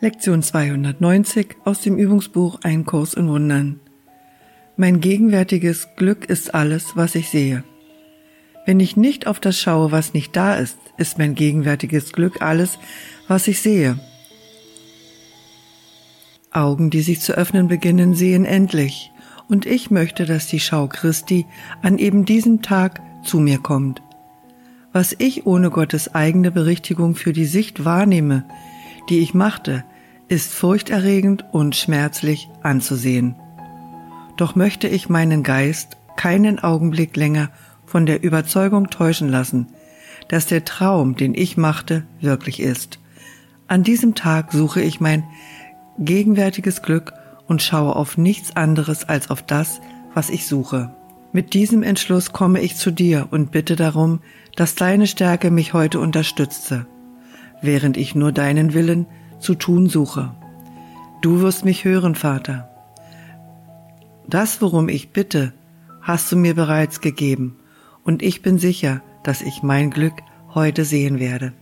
Lektion 290 aus dem Übungsbuch Ein Kurs in Wundern. Mein gegenwärtiges Glück ist alles, was ich sehe. Wenn ich nicht auf das schaue, was nicht da ist, ist mein gegenwärtiges Glück alles, was ich sehe. Augen, die sich zu öffnen beginnen, sehen endlich, und ich möchte, dass die Schau Christi an eben diesem Tag zu mir kommt. Was ich ohne Gottes eigene Berichtigung für die Sicht wahrnehme, die ich machte, ist furchterregend und schmerzlich anzusehen. Doch möchte ich meinen Geist keinen Augenblick länger von der Überzeugung täuschen lassen, dass der Traum, den ich machte, wirklich ist. An diesem Tag suche ich mein gegenwärtiges Glück und schaue auf nichts anderes als auf das, was ich suche. Mit diesem Entschluss komme ich zu dir und bitte darum, dass deine Stärke mich heute unterstütze während ich nur deinen Willen zu tun suche. Du wirst mich hören, Vater. Das, worum ich bitte, hast du mir bereits gegeben, und ich bin sicher, dass ich mein Glück heute sehen werde.